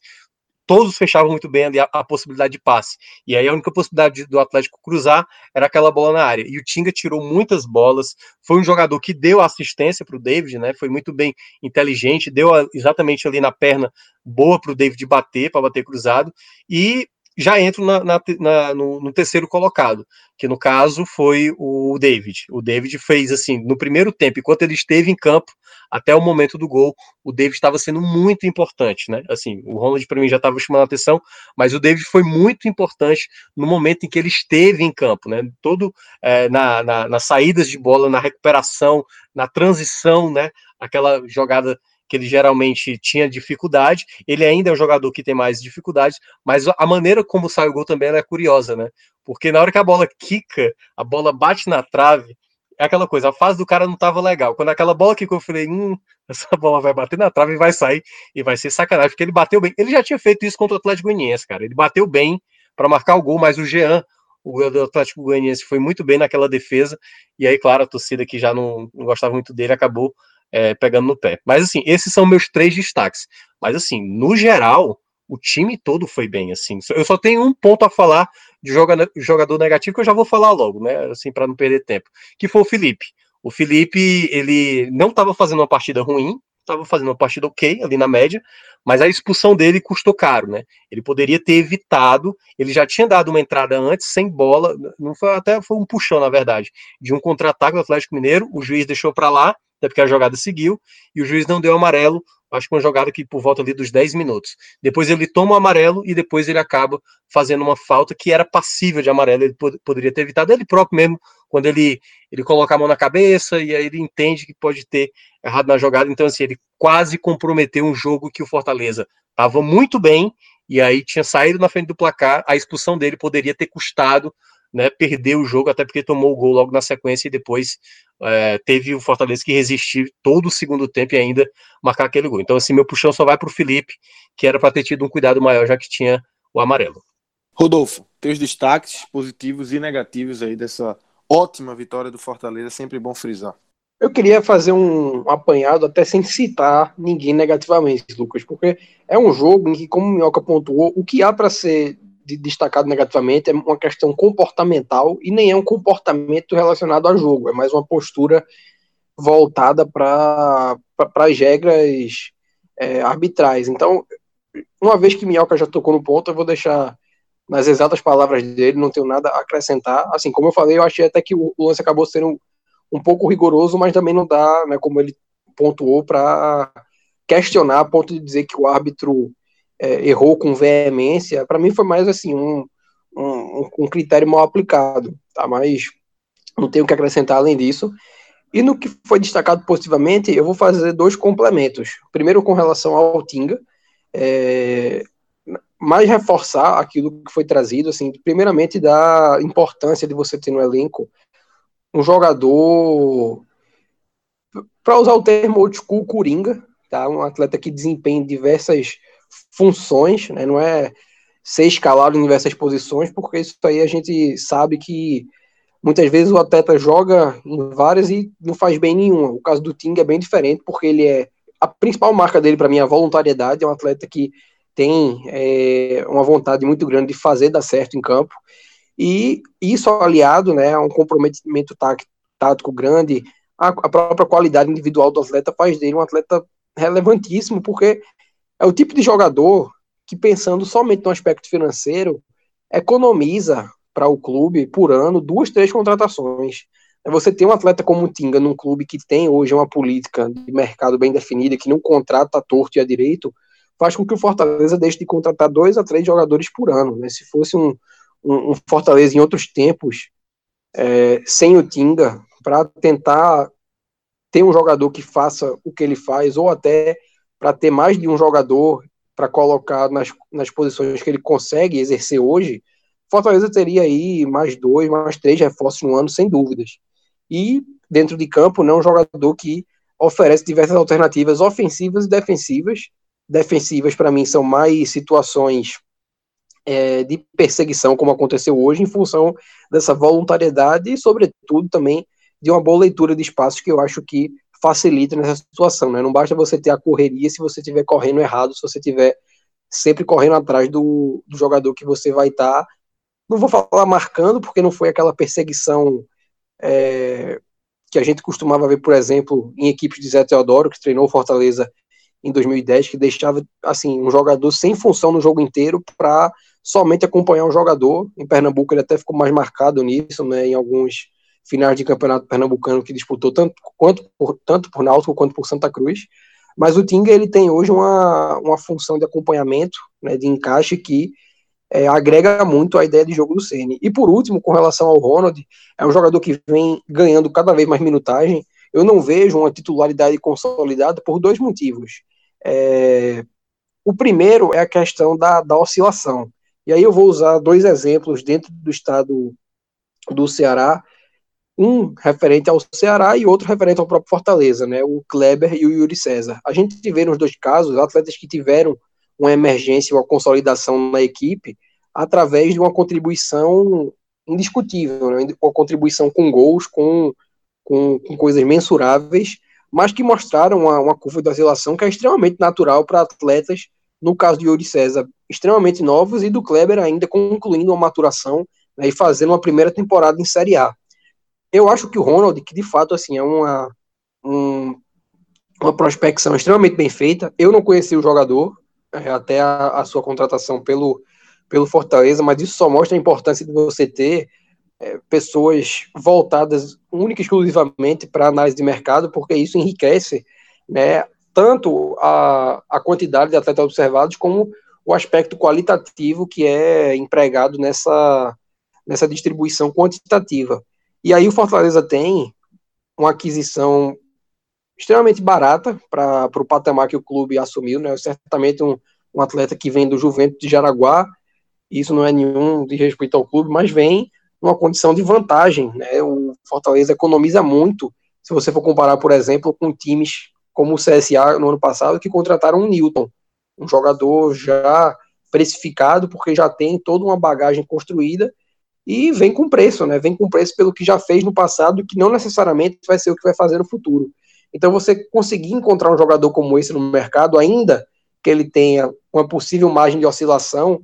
todos fechavam muito bem ali a, a, possibilidade de passe. E aí a única possibilidade do Atlético cruzar era aquela bola na área. E o Tinga tirou muitas bolas, foi um jogador que deu assistência para o David, né? Foi muito bem inteligente, deu exatamente ali na perna boa para o David bater, para bater cruzado. E já entro na, na, na, no, no, terceiro colocado, que no caso foi o David. O David fez assim, no primeiro tempo, enquanto ele esteve em campo, até o momento do gol, o David estava sendo muito importante, né? Assim, o Ronald para mim já estava chamando a atenção, mas o David foi muito importante no momento em que ele esteve em campo, né? Todo é, na, na, nas saídas de bola, na recuperação, na transição, né? Aquela jogada que ele geralmente tinha dificuldade. Ele ainda é um jogador que tem mais dificuldade, mas a maneira como sai o gol também é curiosa, né? Porque na hora que a bola quica, a bola bate na trave, é aquela coisa, a fase do cara não tava legal. Quando aquela bola quicou, eu falei, hum, essa bola vai bater na trave e vai sair, e vai ser sacanagem, porque ele bateu bem. Ele já tinha feito isso contra o Atlético Goianiense, cara. Ele bateu bem para marcar o gol, mas o Jean, o Atlético Goianiense, foi muito bem naquela defesa, e aí, claro, a torcida que já não, não gostava muito dele acabou é, pegando no pé. Mas assim, esses são meus três destaques. Mas assim, no geral, o time todo foi bem, assim. Eu só tenho um ponto a falar de jogador negativo que eu já vou falar logo, né? Assim, para não perder tempo. Que foi o Felipe. O Felipe, ele não estava fazendo uma partida ruim, estava fazendo uma partida ok, ali na média, mas a expulsão dele custou caro, né? Ele poderia ter evitado, ele já tinha dado uma entrada antes, sem bola, não foi até foi um puxão, na verdade, de um contra-ataque do Atlético Mineiro, o juiz deixou para lá, até porque a jogada seguiu, e o juiz não deu amarelo, acho que uma jogada que por volta ali dos 10 minutos. Depois ele toma o amarelo e depois ele acaba fazendo uma falta que era passível de amarelo, ele pod poderia ter evitado ele próprio mesmo, quando ele, ele coloca a mão na cabeça e aí ele entende que pode ter errado na jogada, então assim, ele quase comprometeu um jogo que o Fortaleza estava muito bem, e aí tinha saído na frente do placar, a expulsão dele poderia ter custado né, perder o jogo, até porque tomou o gol logo na sequência e depois é, teve o Fortaleza que resistir todo o segundo tempo e ainda marcar aquele gol. Então, assim, meu puxão só vai para o Felipe, que era para ter tido um cuidado maior, já que tinha o amarelo. Rodolfo, teus destaques positivos e negativos aí dessa ótima vitória do Fortaleza, sempre bom frisar. Eu queria fazer um apanhado até sem citar ninguém negativamente, Lucas, porque é um jogo em que, como o Minhoca pontuou, o que há para ser de, destacado negativamente é uma questão comportamental e nem é um comportamento relacionado a jogo, é mais uma postura voltada para as regras é, arbitrais. Então, uma vez que Minhoca já tocou no ponto, eu vou deixar nas exatas palavras dele, não tenho nada a acrescentar. Assim, como eu falei, eu achei até que o lance acabou sendo um, um pouco rigoroso, mas também não dá, né, como ele pontuou, para questionar a ponto de dizer que o árbitro é, errou com veemência, para mim foi mais assim, um, um, um, critério mal aplicado, tá? Mas não tenho o que acrescentar além disso. E no que foi destacado positivamente, eu vou fazer dois complementos. Primeiro com relação ao Tinga, é, mais reforçar aquilo que foi trazido, assim, primeiramente da importância de você ter no elenco um jogador, para usar o termo old school, coringa, tá? Um atleta que desempenha diversas funções, né? não é ser escalado em diversas posições, porque isso aí a gente sabe que muitas vezes o atleta joga em várias e não faz bem nenhuma. O caso do Ting é bem diferente, porque ele é a principal marca dele para mim é a voluntariedade, é um atleta que tem é, uma vontade muito grande de fazer dar certo em campo, e isso aliado né, a um comprometimento tático grande, a, a própria qualidade individual do atleta faz dele um atleta relevantíssimo, porque é o tipo de jogador que, pensando somente no aspecto financeiro, economiza para o clube por ano duas, três contratações. Você tem um atleta como o Tinga num clube que tem hoje uma política de mercado bem definida, que não contrata a torto e a direito, faz com que o Fortaleza deixe de contratar dois a três jogadores por ano. Né? Se fosse um, um, um Fortaleza em outros tempos, é, sem o Tinga, para tentar ter um jogador que faça o que ele faz, ou até para ter mais de um jogador para colocar nas, nas posições que ele consegue exercer hoje, Fortaleza teria aí mais dois, mais três reforços no ano, sem dúvidas. E dentro de campo, não é um jogador que oferece diversas alternativas ofensivas e defensivas. Defensivas, para mim, são mais situações é, de perseguição, como aconteceu hoje, em função dessa voluntariedade e, sobretudo, também de uma boa leitura de espaços que eu acho que facilita nessa situação. Né? Não basta você ter a correria se você estiver correndo errado, se você estiver sempre correndo atrás do, do jogador que você vai estar. Tá, não vou falar marcando, porque não foi aquela perseguição é, que a gente costumava ver, por exemplo, em equipes de Zé Teodoro, que treinou Fortaleza em 2010, que deixava assim um jogador sem função no jogo inteiro para somente acompanhar um jogador. Em Pernambuco ele até ficou mais marcado nisso, né, em alguns finais de campeonato pernambucano que disputou tanto quanto por, tanto por Náutico quanto por Santa Cruz. Mas o Tinga ele tem hoje uma, uma função de acompanhamento, né, de encaixe que é, agrega muito a ideia de jogo do Ceni. E por último, com relação ao Ronald, é um jogador que vem ganhando cada vez mais minutagem. Eu não vejo uma titularidade consolidada por dois motivos. É, o primeiro é a questão da, da oscilação. E aí eu vou usar dois exemplos dentro do estado do Ceará, um referente ao Ceará e outro referente ao próprio Fortaleza, né? O Kleber e o Yuri César. A gente vê nos dois casos atletas que tiveram uma emergência, uma consolidação na equipe através de uma contribuição indiscutível, né? uma contribuição com gols, com, com, com coisas mensuráveis, mas que mostraram uma, uma curva de oscilação que é extremamente natural para atletas, no caso de Yuri César, extremamente novos, e do Kleber ainda concluindo uma maturação né, e fazendo uma primeira temporada em Série A. Eu acho que o Ronald, que de fato assim, é uma, um, uma prospecção extremamente bem feita, eu não conheci o jogador, é, até a, a, sua contratação pelo, pelo Fortaleza, mas isso só mostra a importância de você ter é, pessoas voltadas única e exclusivamente para análise de mercado, porque isso enriquece né, tanto a, a quantidade de atletas observados como o aspecto qualitativo que é empregado nessa, nessa distribuição quantitativa. E aí o Fortaleza tem uma aquisição extremamente barata para o patamar que o clube assumiu, né? Certamente um, um atleta que vem do Juventus de Jaraguá, isso não é nenhum de respeito ao clube, mas vem numa condição de vantagem, né? O Fortaleza economiza muito, se você for comparar, por exemplo, com times como o CSA no ano passado, que contrataram um Newton, um jogador já precificado, porque já tem toda uma bagagem construída e vem com preço, né? Vem com preço pelo que já fez no passado, que não necessariamente vai ser o que vai fazer no futuro. Então, você conseguir encontrar um jogador como esse no mercado, ainda que ele tenha uma possível margem de oscilação,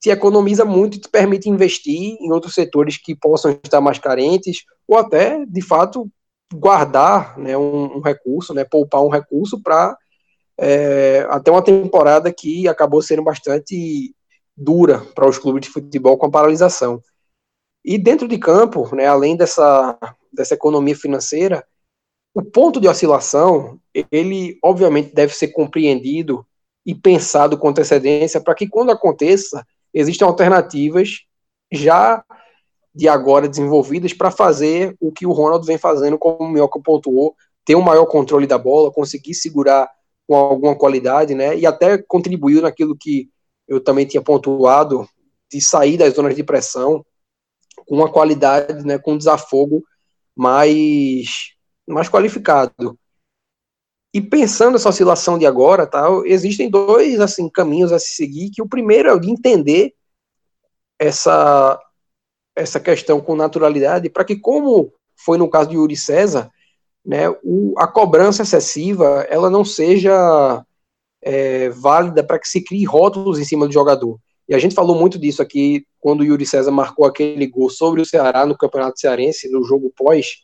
te economiza muito e te permite investir em outros setores que possam estar mais carentes, ou até, de fato, guardar né, um, um recurso, né, poupar um recurso para é, até uma temporada que acabou sendo bastante dura para os clubes de futebol com a paralisação. E dentro de campo, né, além dessa, dessa economia financeira, o ponto de oscilação, ele obviamente deve ser compreendido e pensado com antecedência para que quando aconteça, existam alternativas já de agora desenvolvidas para fazer o que o Ronald vem fazendo, como o Mioca pontuou, ter um maior controle da bola, conseguir segurar com alguma qualidade, né? E até contribuiu naquilo que eu também tinha pontuado de sair das zonas de pressão com uma qualidade, né, com um desafogo mais mais qualificado. E pensando essa oscilação de agora, tá, existem dois assim caminhos a se seguir, que o primeiro é o de entender essa essa questão com naturalidade, para que como foi no caso de Yuri César, né, o, a cobrança excessiva ela não seja é, válida para que se crie rótulos em cima do jogador. E a gente falou muito disso aqui quando o Yuri César marcou aquele gol sobre o Ceará no Campeonato Cearense, no jogo pós,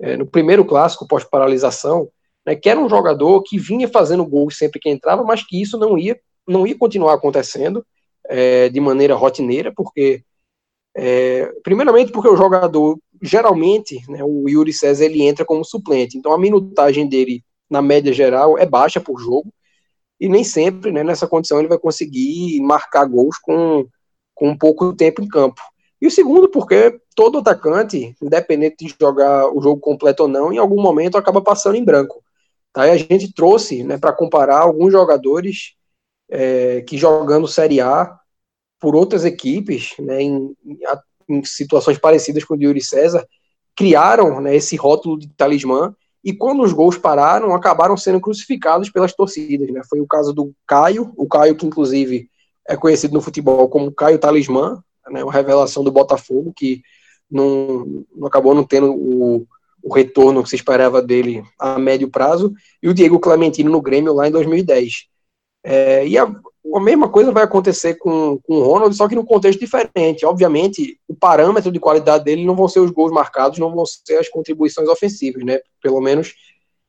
é, no primeiro clássico pós-paralisação, né, que era um jogador que vinha fazendo gols sempre que entrava, mas que isso não ia, não ia continuar acontecendo é, de maneira rotineira, porque é, primeiramente porque o jogador geralmente, né, o Yuri César ele entra como suplente, então a minutagem dele na média geral é baixa por jogo e nem sempre, né, nessa condição ele vai conseguir marcar gols com com pouco tempo em campo. E o segundo, porque todo atacante, independente de jogar o jogo completo ou não, em algum momento acaba passando em branco. Tá? E a gente trouxe né, para comparar alguns jogadores é, que jogando Série A por outras equipes, né, em, em, situações parecidas com o de Yuri César, criaram né, esse rótulo de talismã e quando os gols pararam, acabaram sendo crucificados pelas torcidas. Né? Foi o caso do Caio, o Caio que inclusive é conhecido no futebol como Caio Talismã, né, uma revelação do Botafogo, que não, não acabou não tendo o, o, retorno que se esperava dele a médio prazo, e o Diego Clementino no Grêmio lá em 2010. É, e a, a, mesma coisa vai acontecer com, com o Ronald, só que num contexto diferente. Obviamente, o parâmetro de qualidade dele não vão ser os gols marcados, não vão ser as contribuições ofensivas, né? Pelo menos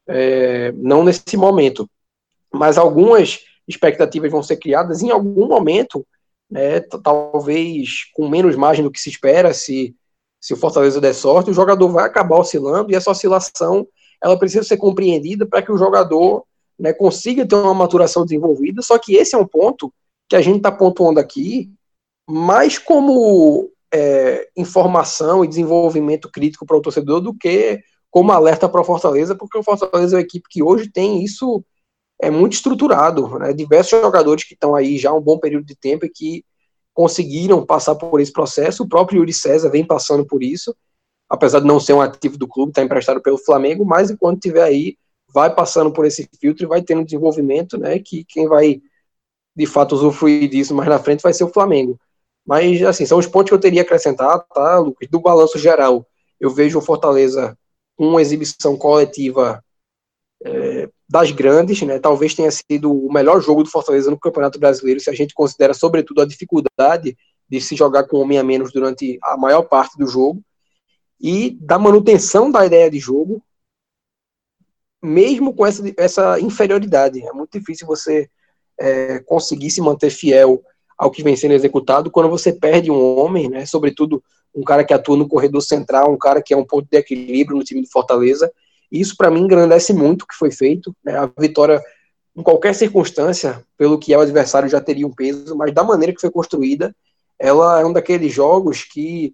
é, não nesse momento. Mas algumas expectativas vão ser criadas em algum momento né, talvez com menos margem do que se espera, se, se o Fortaleza der sorte, o jogador vai acabar oscilando e essa oscilação ela precisa ser compreendida para que o jogador né, consiga ter uma maturação desenvolvida. Só que esse é um ponto que a gente está pontuando aqui, mais como é, informação e desenvolvimento crítico para o torcedor do que como alerta para o Fortaleza, porque o Fortaleza é uma equipe que hoje tem isso é muito estruturado, né? Diversos jogadores que estão aí já há um bom período de tempo e que conseguiram passar por esse processo. O próprio Yuri César vem passando por isso, apesar de não ser um ativo do clube, está emprestado pelo Flamengo, mas enquanto estiver aí, vai passando por esse filtro e vai tendo desenvolvimento, né? Que quem vai de fato usufruir disso mais na frente vai ser o Flamengo. Mas, assim, são os pontos que eu teria a acrescentar, tá, Lucas? Do balanço geral, eu vejo o Fortaleza com uma exibição coletiva é, das grandes, né? Talvez tenha sido o melhor jogo do Fortaleza no Campeonato Brasileiro, se a gente considera, sobretudo, a dificuldade de se jogar com um homem a menos durante a maior parte do jogo e da manutenção da ideia de jogo, mesmo com essa, essa inferioridade. É muito difícil você é, conseguir se manter fiel ao que vem sendo executado quando você perde um homem, né? Sobretudo um cara que atua no corredor central, um cara que é um ponto de equilíbrio no time do Fortaleza isso, para mim, engrandece muito o que foi feito. Né? A vitória, em qualquer circunstância, pelo que é o adversário, já teria um peso, mas da maneira que foi construída, ela é um daqueles jogos que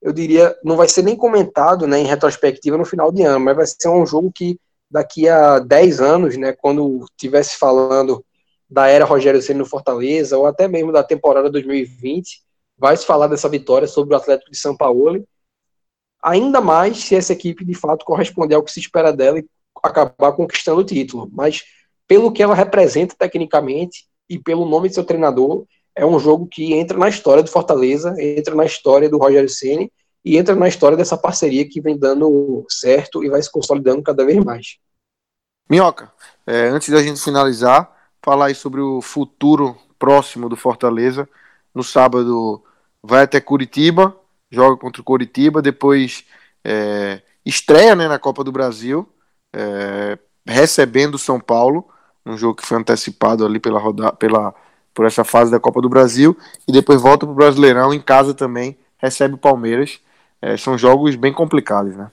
eu diria não vai ser nem comentado né, em retrospectiva no final de ano, mas vai ser um jogo que daqui a 10 anos, né, quando tivesse falando da era Rogério Ceni no Fortaleza, ou até mesmo da temporada 2020, vai se falar dessa vitória sobre o Atlético de São Paulo, ainda mais se essa equipe de fato corresponder ao que se espera dela e acabar conquistando o título. Mas pelo que ela representa tecnicamente e pelo nome de seu treinador, é um jogo que entra na história do Fortaleza, entra na história do Rogério Ceni e entra na história dessa parceria que vem dando certo e vai se consolidando cada vez mais. Minhoca, é, antes da gente finalizar, falar aí sobre o futuro próximo do Fortaleza. No sábado vai até Curitiba, joga contra o Coritiba, depois é, estreia né, na Copa do Brasil, é, recebendo o São Paulo, um jogo que foi antecipado ali pela, roda, pela por essa fase da Copa do Brasil, e depois volta para o Brasileirão em casa também, recebe o Palmeiras. É, são jogos bem complicados, né?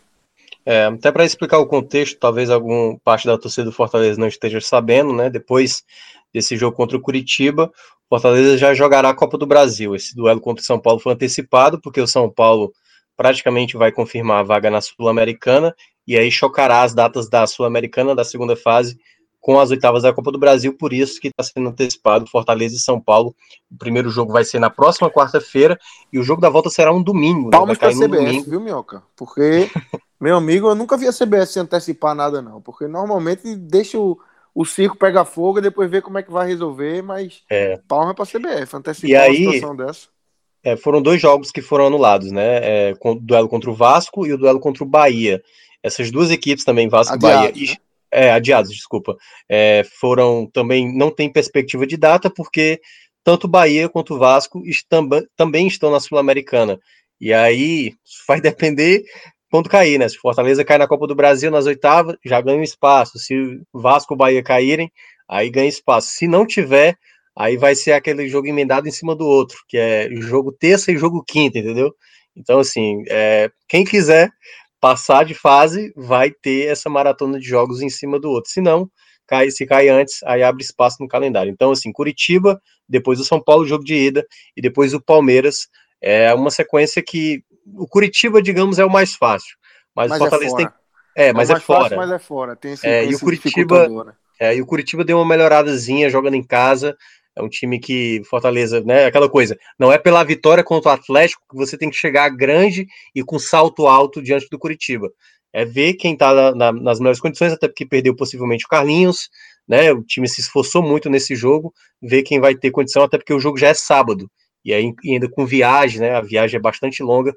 É, até para explicar o contexto, talvez alguma parte da torcida do Fortaleza não esteja sabendo, né? Depois desse jogo contra o Curitiba, Fortaleza já jogará a Copa do Brasil. Esse duelo contra o São Paulo foi antecipado, porque o São Paulo praticamente vai confirmar a vaga na Sul-Americana, e aí chocará as datas da Sul-Americana da segunda fase com as oitavas da Copa do Brasil, por isso que está sendo antecipado Fortaleza e São Paulo. O primeiro jogo vai ser na próxima quarta-feira e o jogo da volta será um domingo. Né? Palmas para a CBS, domingo. viu, Minhoca? Porque, meu amigo, eu nunca vi a CBS antecipar nada, não. Porque normalmente deixa o, o circo pega fogo e depois vê como é que vai resolver, mas é. palma para a CBF, antecipar e aí, uma situação dessa. É, foram dois jogos que foram anulados, né? É, o duelo contra o Vasco e o duelo contra o Bahia. Essas duas equipes também, Vasco e Bahia, né? É, adiados, desculpa, é, foram também, não tem perspectiva de data, porque tanto Bahia quanto Vasco também estão na Sul-Americana. E aí vai depender quando cair, né? Se Fortaleza cair na Copa do Brasil nas oitavas, já ganha espaço. Se Vasco e Bahia caírem, aí ganha espaço. Se não tiver, aí vai ser aquele jogo emendado em cima do outro, que é jogo terça e jogo quinta, entendeu? Então, assim, é, quem quiser passar de fase vai ter essa maratona de jogos em cima do outro. Se não, cai, se cai antes, aí abre espaço no calendário. Então, assim, Curitiba, depois o São Paulo, jogo de ida, e depois o Palmeiras. É uma sequência que o Curitiba, digamos, é o mais fácil. Mas, mas o é Fortaleza é tem. É, mas é, é fora. Fácil, mas é fora. Tem esse, é, e o Curitiba. É, e o Curitiba deu uma melhoradazinha jogando em casa. É um time que Fortaleza, né? Aquela coisa, não é pela vitória contra o Atlético que você tem que chegar grande e com salto alto diante do Curitiba. É ver quem tá na, nas melhores condições, até porque perdeu possivelmente o Carlinhos, né? O time se esforçou muito nesse jogo, ver quem vai ter condição, até porque o jogo já é sábado. E aí, ainda com viagem, né? A viagem é bastante longa.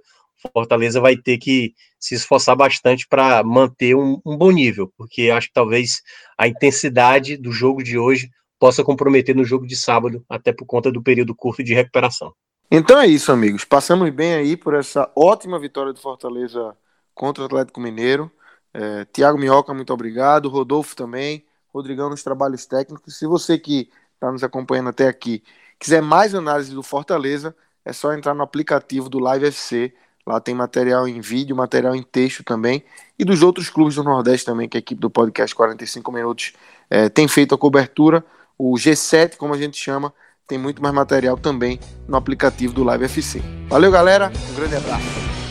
Fortaleza vai ter que se esforçar bastante para manter um, um, bom nível, porque acho que talvez a intensidade do jogo de hoje possa comprometer no jogo de sábado, até por conta do período curto de recuperação. Então é isso, amigos. Passamos bem aí por essa ótima vitória do Fortaleza contra o Atlético Mineiro. É, Tiago Minhoca, muito obrigado. Rodolfo também. Rodrigão nos trabalhos técnicos. Se você que está nos acompanhando até aqui quiser mais análise do Fortaleza, é só entrar no aplicativo do Live FC. Lá tem material em vídeo, material em texto também. E dos outros clubes do Nordeste também, que a equipe do podcast 45 Minutos é, tem feito a cobertura. O G7, como a gente chama, tem muito mais material também no aplicativo do Live FC. Valeu, galera. Um grande abraço.